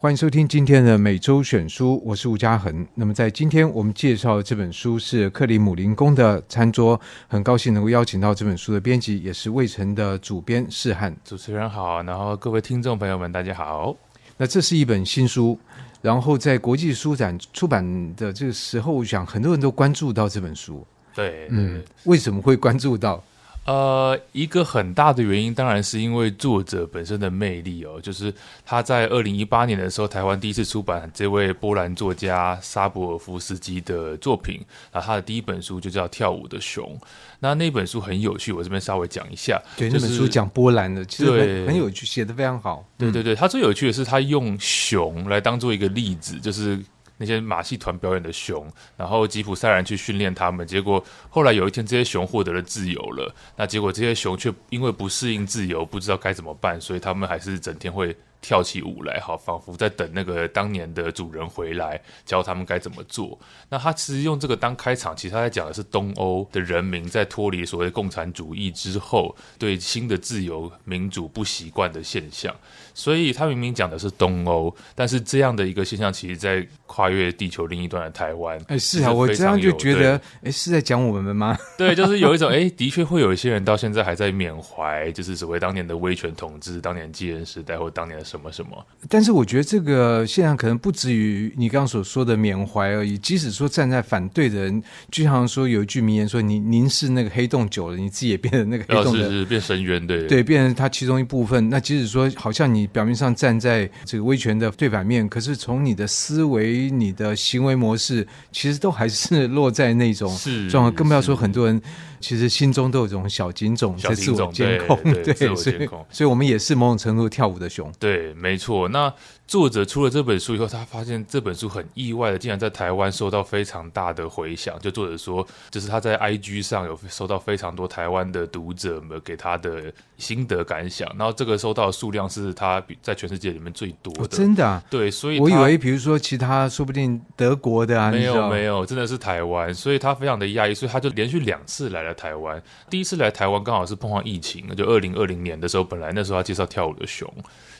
欢迎收听今天的每周选书，我是吴家恒。那么在今天我们介绍的这本书是克里姆林宫的餐桌，很高兴能够邀请到这本书的编辑，也是魏晨的主编世翰。主持人好，然后各位听众朋友们，大家好。那这是一本新书，然后在国际书展出版的这个时候，我想很多人都关注到这本书。对，对，嗯，为什么会关注到？呃，一个很大的原因当然是因为作者本身的魅力哦，就是他在二零一八年的时候，台湾第一次出版这位波兰作家沙博尔夫斯基的作品，那他的第一本书就叫《跳舞的熊》，那那本书很有趣，我这边稍微讲一下。对，就是、那本书讲波兰的，其实很很有趣，写的非常好。对对对，他最有趣的是他用熊来当做一个例子，就是。那些马戏团表演的熊，然后吉普赛人去训练他们，结果后来有一天，这些熊获得了自由了。那结果这些熊却因为不适应自由，不知道该怎么办，所以他们还是整天会跳起舞来，好，仿佛在等那个当年的主人回来教他们该怎么做。那他其实用这个当开场，其实他在讲的是东欧的人民在脱离所谓共产主义之后，对新的自由民主不习惯的现象。所以他明明讲的是东欧，但是这样的一个现象，其实，在跨越地球另一端的台湾，哎，是啊，我这样就觉得，哎，是在讲我们吗？对，就是有一种，哎，的确会有一些人到现在还在缅怀，就是所谓当年的威权统治，当年戒严时代，或当年的什么什么。但是我觉得这个现象可能不止于你刚刚所说的缅怀而已。即使说站在反对的人，就像说有一句名言说：“你凝视那个黑洞久了，你自己也变成那个黑洞的，哦、是是变深渊，对对，变成它其中一部分。那即使说好像你。表面上站在这个威权的对反面，可是从你的思维、你的行为模式，其实都还是落在那种状况。更不要说很多人其实心中都有这种小警种在自我监控，对，对，对，自我监控。所以，我们也是某种程度跳舞的熊。对，没错。那。作者出了这本书以后，他发现这本书很意外的，竟然在台湾受到非常大的回响。就作者说，就是他在 IG 上有收到非常多台湾的读者们给他的心得感想，然后这个收到的数量是他在全世界里面最多的。哦、真的啊？对，所以我以为，比如说其他，说不定德国的啊，没有没有，真的是台湾，所以他非常的讶异，所以他就连续两次来了台湾。第一次来台湾刚好是碰上疫情，就二零二零年的时候，本来那时候他介绍跳舞的熊。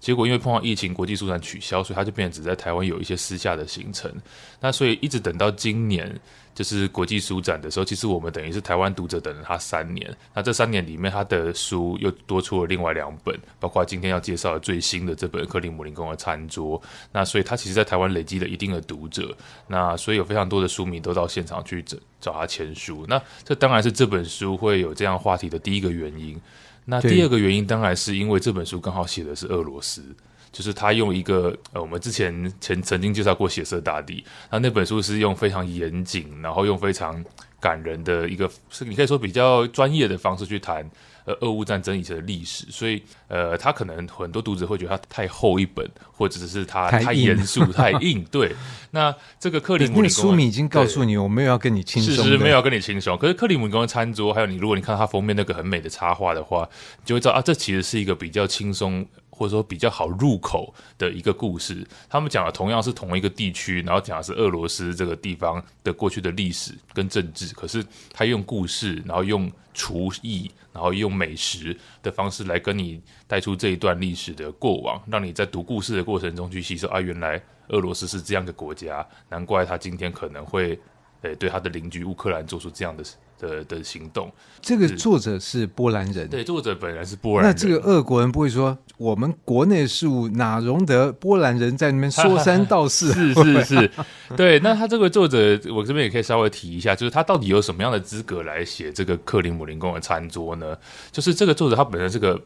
结果因为碰到疫情，国际书展取消，所以他就变成只在台湾有一些私下的行程。那所以一直等到今年，就是国际书展的时候，其实我们等于是台湾读者等了他三年。那这三年里面，他的书又多出了另外两本，包括今天要介绍的最新的这本《克里姆林宫的餐桌》。那所以他其实，在台湾累积了一定的读者。那所以有非常多的书迷都到现场去找找他签书。那这当然是这本书会有这样话题的第一个原因。那第二个原因当然是因为这本书刚好写的是俄罗斯，就是他用一个呃，我们之前前曾经介绍过《血色大地》，那那本书是用非常严谨，然后用非常感人的一个，是你可以说比较专业的方式去谈。呃，俄乌战争以前的历史，所以呃，他可能很多读者会觉得他太厚一本，或者是他太严肃、太硬。对，那这个克里姆林宫，书名已经告诉你，我没有要跟你轻松，是是没有要跟你轻松。可是克里姆林餐桌，还有你，如果你看它封面那个很美的插画的话，你就会知道啊，这其实是一个比较轻松。或者说比较好入口的一个故事，他们讲的同样是同一个地区，然后讲的是俄罗斯这个地方的过去的历史跟政治，可是他用故事，然后用厨艺，然后用美食的方式来跟你带出这一段历史的过往，让你在读故事的过程中去吸收啊，原来俄罗斯是这样的国家，难怪他今天可能会诶对他的邻居乌克兰做出这样的。的的行动，这个作者是波兰人，对，作者本来是波兰人。那这个俄国人不会说，我们国内事务哪容得波兰人在那边说三道四？是是是，对。那他这个作者，我这边也可以稍微提一下，就是他到底有什么样的资格来写这个克林姆林宫的餐桌呢？就是这个作者他本身是个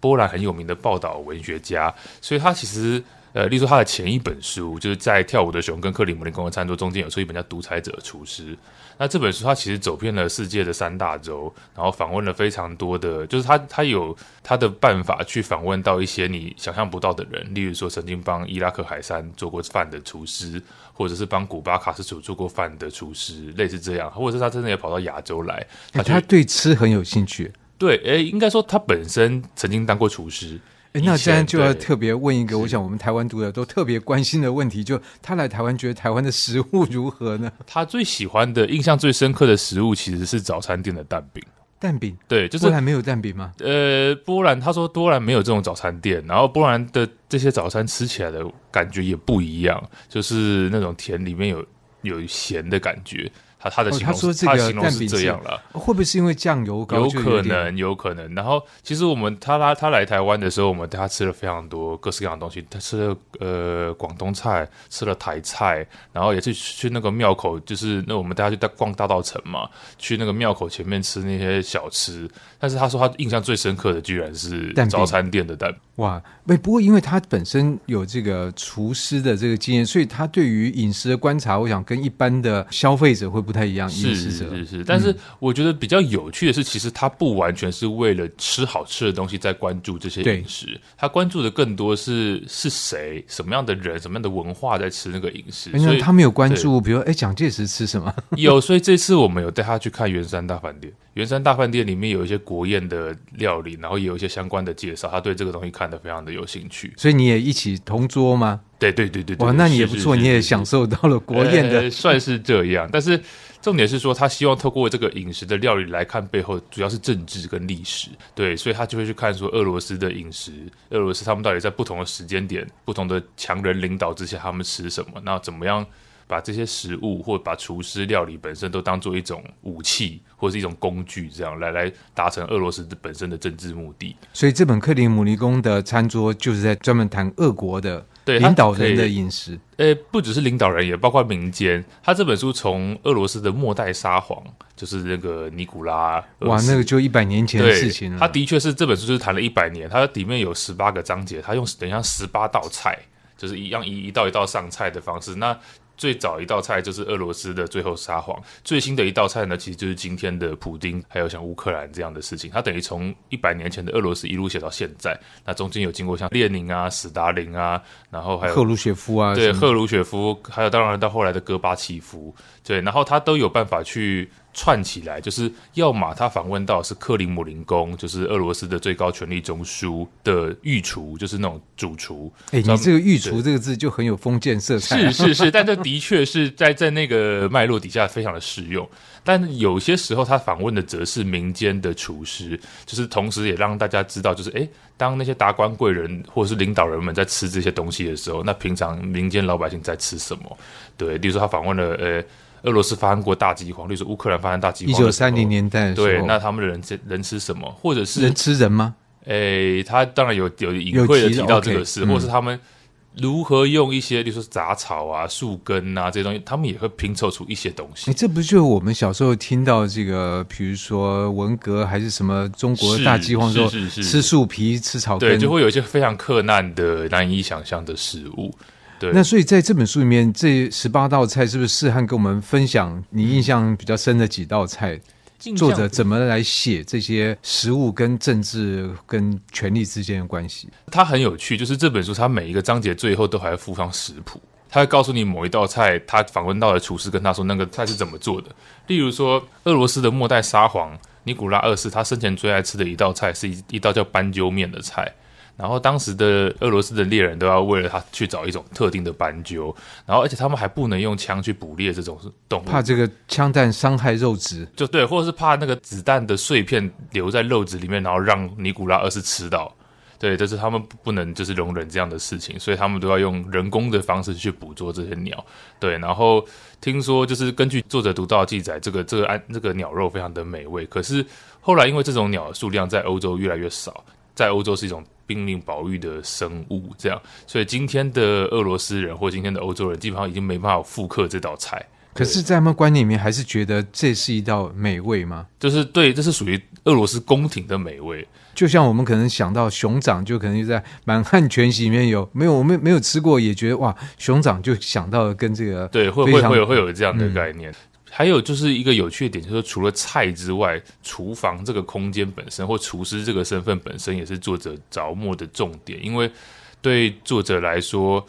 波兰很有名的报道文学家，所以他其实。呃，例如说他的前一本书，就是在《跳舞的熊》跟《克里姆林宫的餐桌》中间有出一本叫《独裁者厨师》。那这本书他其实走遍了世界的三大洲，然后访问了非常多的，就是他他有他的办法去访问到一些你想象不到的人，例如说曾经帮伊拉克海山做过饭的厨师，或者是帮古巴卡斯楚做过饭的厨师，类似这样，或者是他真的也跑到亚洲来，他他对吃很有兴趣。对，诶，应该说他本身曾经当过厨师。那现在就要特别问一个，我想我们台湾读者都特别关心的问题，就他来台湾觉得台湾的食物如何呢？他最喜欢的、印象最深刻的食物其实是早餐店的蛋饼。蛋饼，对，就是波兰没有蛋饼吗？呃，波兰他说波兰没有这种早餐店，然后波兰的这些早餐吃起来的感觉也不一样，就是那种甜里面有有咸的感觉。他他的形容、哦、他说这个蛋饼是这样了，会不会是因为酱油膏？有可能，有可能。然后其实我们他他他来台湾的时候，我们带他吃了非常多各式各样的东西。他吃了呃广东菜，吃了台菜，然后也是去那个庙口，就是那我们带他去大逛大道城嘛，去那个庙口前面吃那些小吃。但是他说他印象最深刻的居然是早餐店的蛋饼。哇，不不过因为他本身有这个厨师的这个经验，所以他对于饮食的观察，我想跟一般的消费者会不太一样。是是是是，但是我觉得比较有趣的是，其实他不完全是为了吃好吃的东西在关注这些饮食，他关注的更多是是谁、什么样的人、什么样的文化在吃那个饮食。所以他没有关注，比如哎，蒋介石吃什么？有，所以这次我们有带他去看圆山大饭店。圆山大饭店里面有一些国宴的料理，然后也有一些相关的介绍，他对这个东西看得非常的有兴趣。所以你也一起同桌吗？对对对对对，哇，那你也不错，你也享受到了国宴的，呃，算是这样。但是重点是说，他希望透过这个饮食的料理来看背后，主要是政治跟历史。对，所以他就会去看说俄罗斯的饮食，俄罗斯他们到底在不同的时间点、不同的强人领导之下，他们吃什么，那怎么样？把这些食物，或把厨师料理本身都当做一种武器，或者是一种工具，这样来来达成俄罗斯本身的政治目的。所以这本克里姆林宫的餐桌就是在专门谈俄国的领导人的饮食。呃，不只是领导人，也包括民间。他这本书从俄罗斯的末代沙皇，就是那个尼古拉，哇，那个就一百年前的事情了。他的确是这本书就是谈了一百年，它里面有十八个章节，他用等于像十八道菜，就是一样一一道一道上菜的方式。那最早一道菜就是俄罗斯的最后沙皇，最新的一道菜呢，其实就是今天的普丁，还有像乌克兰这样的事情。它等于从一百年前的俄罗斯一路写到现在，那中间有经过像列宁啊、史达林啊，然后还有赫鲁雪夫啊，对，赫鲁雪夫，还有当然到后来的戈巴契夫，对，然后他都有办法去。串起来就是要么他访问到是克里姆林宫，就是俄罗斯的最高权力中枢的御厨，就是那种主厨。哎、欸，你这个御厨这个字就很有封建色彩。是是是，但这的确是在在那个脉络底下非常的适用。但有些时候他访问的则是民间的厨师，就是同时也让大家知道，就是哎，当那些达官贵人或者是领导人们在吃这些东西的时候，那平常民间老百姓在吃什么？对，比如说他访问了呃。俄罗斯发生过大饥荒，例如说乌克兰发生大饥荒，一九三零年代对，那他们的人吃人吃什么，或者是人吃人吗？诶、欸，他当然有有隐晦的提到这个事，okay, 或是他们如何用一些，例如说杂草啊、树根啊这些东西，他们也会拼凑出一些东西。欸、这不就是我们小时候听到这个，比如说文革还是什么中国大饥荒时候，吃树皮、吃草根，对，就会有一些非常克难的、难以想象的食物。对，那所以在这本书里面，这十八道菜是不是士翰跟我们分享你印象比较深的几道菜？作者怎么来写这些食物跟政治跟权力之间的关系？它很有趣，就是这本书它每一个章节最后都还附上食谱，它会告诉你某一道菜，他访问到的厨师跟他说那个菜是怎么做的。例如说，俄罗斯的末代沙皇尼古拉二世，他生前最爱吃的一道菜是一一道叫斑鸠面的菜。然后当时的俄罗斯的猎人都要为了它去找一种特定的斑鸠，然后而且他们还不能用枪去捕猎这种动物，怕这个枪弹伤害肉质，就对，或者是怕那个子弹的碎片留在肉质里面，然后让尼古拉二世吃到，对，这是他们不能就是容忍这样的事情，所以他们都要用人工的方式去捕捉这些鸟，对，然后听说就是根据作者读到的记载，这个这个安这个鸟肉非常的美味，可是后来因为这种鸟数量在欧洲越来越少，在欧洲是一种。濒临保育的生物，这样，所以今天的俄罗斯人或今天的欧洲人，基本上已经没办法复刻这道菜。可是，在他们观念里面，还是觉得这是一道美味吗？就是对，这是属于俄罗斯宫廷的美味。就像我们可能想到熊掌，就可能就在满汉全席里面有没有？我们没有吃过，也觉得哇，熊掌就想到了跟这个对，会会会有会有这样的概念。嗯还有就是一个有趣的点，就是除了菜之外，厨房这个空间本身或厨师这个身份本身也是作者着墨的重点。因为对作者来说，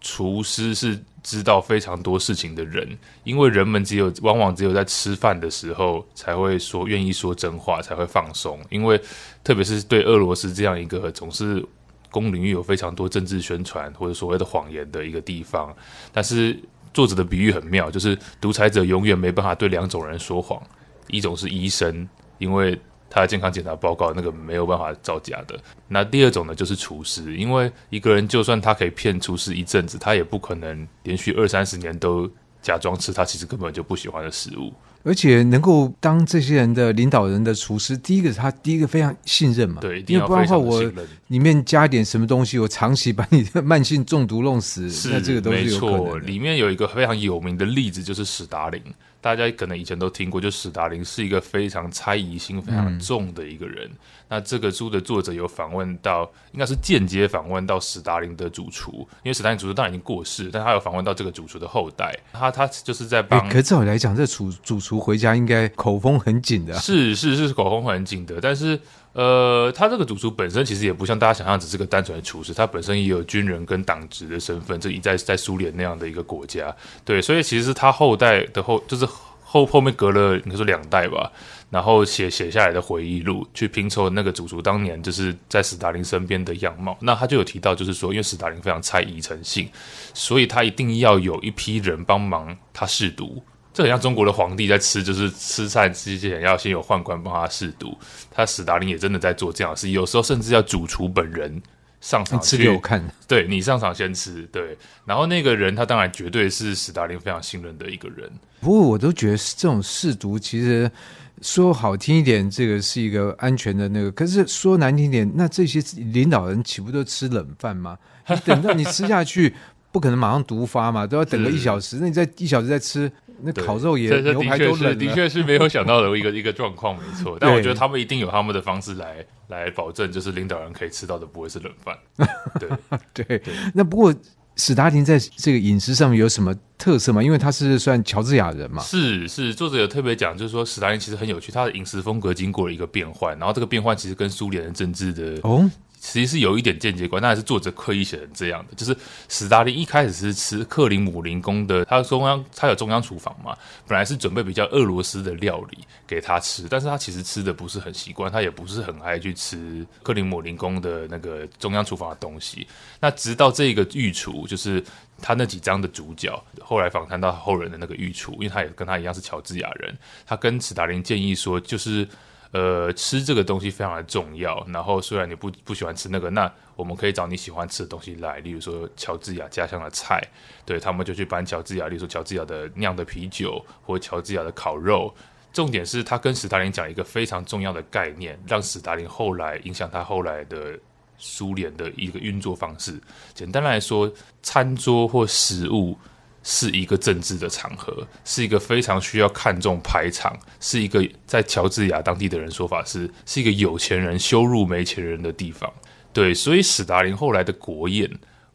厨师是知道非常多事情的人。因为人们只有往往只有在吃饭的时候才会说愿意说真话，才会放松。因为特别是对俄罗斯这样一个总是公领域有非常多政治宣传或者所谓的谎言的一个地方，但是。作者的比喻很妙，就是独裁者永远没办法对两种人说谎，一种是医生，因为他的健康检查报告那个没有办法造假的。那第二种呢，就是厨师，因为一个人就算他可以骗厨师一阵子，他也不可能连续二三十年都假装吃他其实根本就不喜欢的食物。而且能够当这些人的领导人的厨师，第一个是他第一个非常信任嘛，对，因为不然的话我里面加一点什么东西，我长期把你的慢性中毒弄死，是那这个都是有可能的。没错，里面有一个非常有名的例子，就是史达林。大家可能以前都听过，就史达林是一个非常猜疑心非常重的一个人。嗯、那这个书的作者有访问到，应该是间接访问到史达林的主厨，因为史达林主厨当然已经过世，但他有访问到这个主厨的后代。他他就是在帮、欸。可是照理来讲，这主主厨回家应该口风很紧的、是是是，口风很紧的，但是。呃，他这个主厨本身其实也不像大家想象，只是个单纯的厨师，他本身也有军人跟党职的身份，这一在在苏联那样的一个国家，对，所以其实他后代的后，就是后后面隔了应该说两代吧，然后写写下来的回忆录，去拼凑那个主厨当年就是在史达林身边的样貌。那他就有提到，就是说，因为史达林非常猜疑诚信，所以他一定要有一批人帮忙他试毒。这很像中国的皇帝在吃，就是 吃菜之前要先有宦官帮他试毒。他史达林也真的在做这样的事，有时候甚至要主厨本人上场吃给我看。对，你上场先吃，对。然后那个人他当然绝对是史达林非常信任的一个人。不过我都觉得这种试毒其实说好听一点，这个是一个安全的那个；可是说难听点，那这些领导人岂不都吃冷饭吗？等到你吃下去，不可能马上毒发嘛，都要等个一小时。那你在一小时再吃。那烤肉也牛排都冷，的确是没有想到的一个一个状况，没错。但我觉得他们一定有他们的方式来来保证，就是领导人可以吃到的不会是冷饭。对对，对，那不过史达林在这个饮食上面有什么特色吗？因为他是算乔治亚人嘛。是是，作者有特别讲，就是说史达林其实很有趣，他的饮食风格经过了一个变换，然后这个变换其实跟苏联的政治的哦。其实是有一点间接关，那还是作者刻意写成这样的。就是史达林一开始是吃克里姆林宫的，他中央他有中央厨房嘛，本来是准备比较俄罗斯的料理给他吃，但是他其实吃的不是很习惯，他也不是很爱去吃克里姆林宫的那个中央厨房的东西。那直到这个御厨，就是他那几章的主角，后来访谈到后人的那个御厨，因为他也跟他一样是乔治亚人，他跟史达林建议说，就是。呃，吃这个东西非常的重要。然后，虽然你不不喜欢吃那个，那我们可以找你喜欢吃的东西来，例如说乔治亚家乡的菜。对，他们就去搬乔治亚，例如说乔治亚的酿的啤酒，或乔治亚的烤肉。重点是他跟史达林讲一个非常重要的概念，让史达林后来影响他后来的苏联的一个运作方式。简单来说，餐桌或食物。是一个政治的场合，是一个非常需要看重排场，是一个在乔治亚当地的人说法是，是一个有钱人羞辱没钱人的地方。对，所以史达林后来的国宴，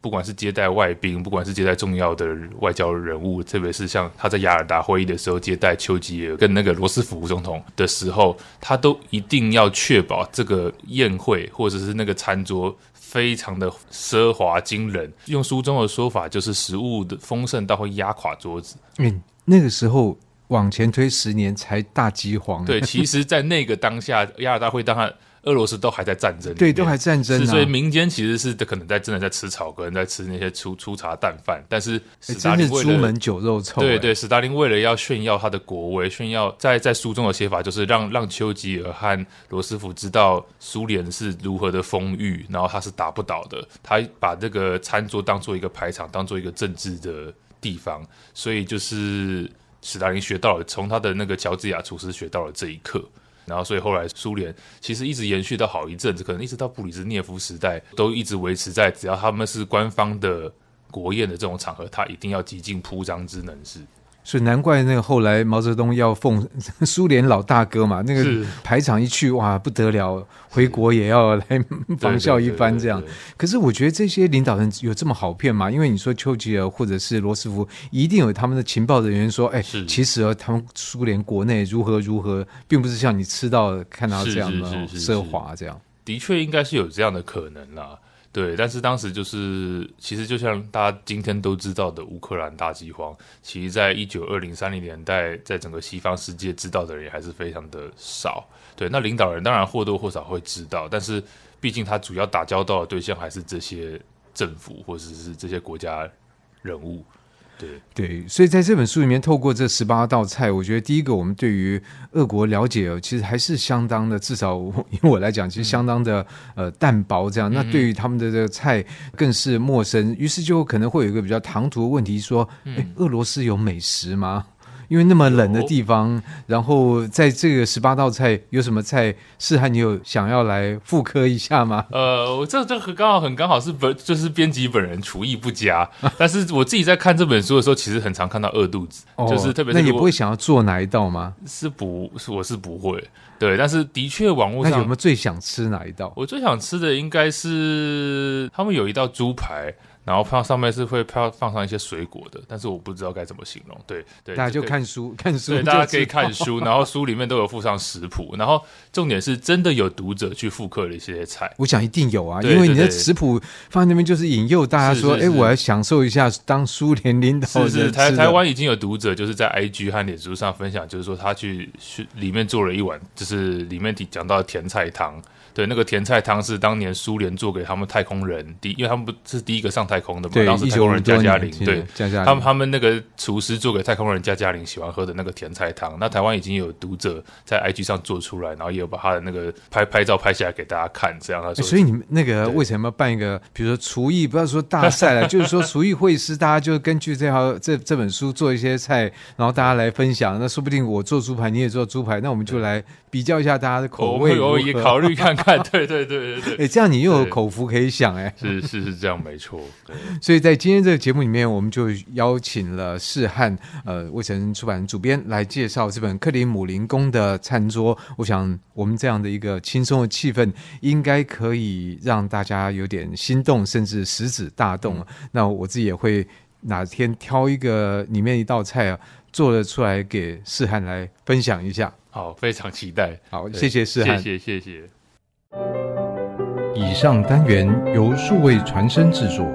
不管是接待外宾，不管是接待重要的外交人物，特别是像他在雅尔达会议的时候接待丘吉尔跟那个罗斯福总统的时候，他都一定要确保这个宴会或者是那个餐桌。非常的奢华惊人，用书中的说法，就是食物的丰盛到会压垮桌子。嗯，那个时候往前推十年才大饥荒。对，其实，在那个当下，亚尔大会当然。俄罗斯都还在战争，对，都还战争、啊，所以民间其实是可能在真的在吃草可能，在吃那些粗粗茶淡饭。但是史达林为门酒肉臭，对对，史达林为了要炫耀他的国威，炫耀在在书中的写法就是让让丘吉尔和罗斯福知道苏联是如何的丰裕，然后他是打不倒的。他把这个餐桌当做一个排场，当做一个政治的地方，所以就是史达林学到了从他的那个乔治亚厨师学到了这一课。然后，所以后来苏联其实一直延续到好一阵子，可能一直到布里兹涅夫时代，都一直维持在只要他们是官方的国宴的这种场合，他一定要极尽铺张之能事。所以难怪那个后来毛泽东要奉 苏联老大哥嘛，那个排场一去哇不得了，回国也要来 仿效一番这样。可是我觉得这些领导人有这么好骗吗？因为你说丘吉尔或者是罗斯福，一定有他们的情报人员说，哎，其实他们苏联国内如何如何，并不是像你吃到看到这样的奢华这样。的确应该是有这样的可能啦。对，但是当时就是，其实就像大家今天都知道的乌克兰大饥荒，其实在一九二零三零年代，在整个西方世界知道的人也还是非常的少。对，那领导人当然或多或少会知道，但是毕竟他主要打交道的对象还是这些政府或者是这些国家人物。对对，所以在这本书里面，透过这十八道菜，我觉得第一个，我们对于俄国了解，其实还是相当的，至少以我来讲，其实相当的、嗯、呃淡薄。这样，那对于他们的这个菜更是陌生，于是就可能会有一个比较唐突的问题，说：哎，俄罗斯有美食吗？因为那么冷的地方，然后在这个十八道菜有什么菜，士翰你有想要来复刻一下吗？呃，我这这刚好很刚好是本就是编辑本人厨艺不佳，但是我自己在看这本书的时候，其实很常看到饿肚子，哦、就是特别是那你不会想要做哪一道吗？是不，是我是不会，对，但是的确网络上那有没有最想吃哪一道？我最想吃的应该是他们有一道猪排。然后放上面是会放放上一些水果的，但是我不知道该怎么形容。对 对，大家就看书看书，对，大家可以看书，然后书里面都有附上食谱。然后重点是真的有读者去复刻了一些菜，我想一定有啊，因为你的食谱放在那边就是引诱大家说，哎，我要享受一下当苏联领导。是是，台台湾已经有读者就是在 IG 和脸书上分享，就是说他去去里面做了一碗，就是里面讲到甜菜汤。对，那个甜菜汤是当年苏联做给他们太空人第，因为他们不是第一个上太空的嘛，当时太空人加加林，对，加加林，他们他们那个厨师做给太空人加加林喜欢喝的那个甜菜汤，那台湾已经有读者在 IG 上做出来，然后也有把他的那个拍拍照拍下来给大家看，这样他说。所以你们那个为什么要办一个，比如说厨艺，不要说大赛了，就是说厨艺会师，大家就根据这套这这本书做一些菜，然后大家来分享，那说不定我做猪排，你也做猪排，那我们就来比较一下大家的口味，我也考虑看看，对 对对。对对对，哎，这样你又有口福可以想哎，是是是这样没错。所以在今天这个节目里面，我们就邀请了世汉，呃，魏晨出版主编来介绍这本克里姆林宫的餐桌。我想我们这样的一个轻松的气氛，应该可以让大家有点心动，甚至食指大动。嗯、那我自己也会哪天挑一个里面一道菜啊，做了出来给世汉来分享一下。好，非常期待。好，谢谢世汉，谢谢谢谢。以上单元由数位传声制作。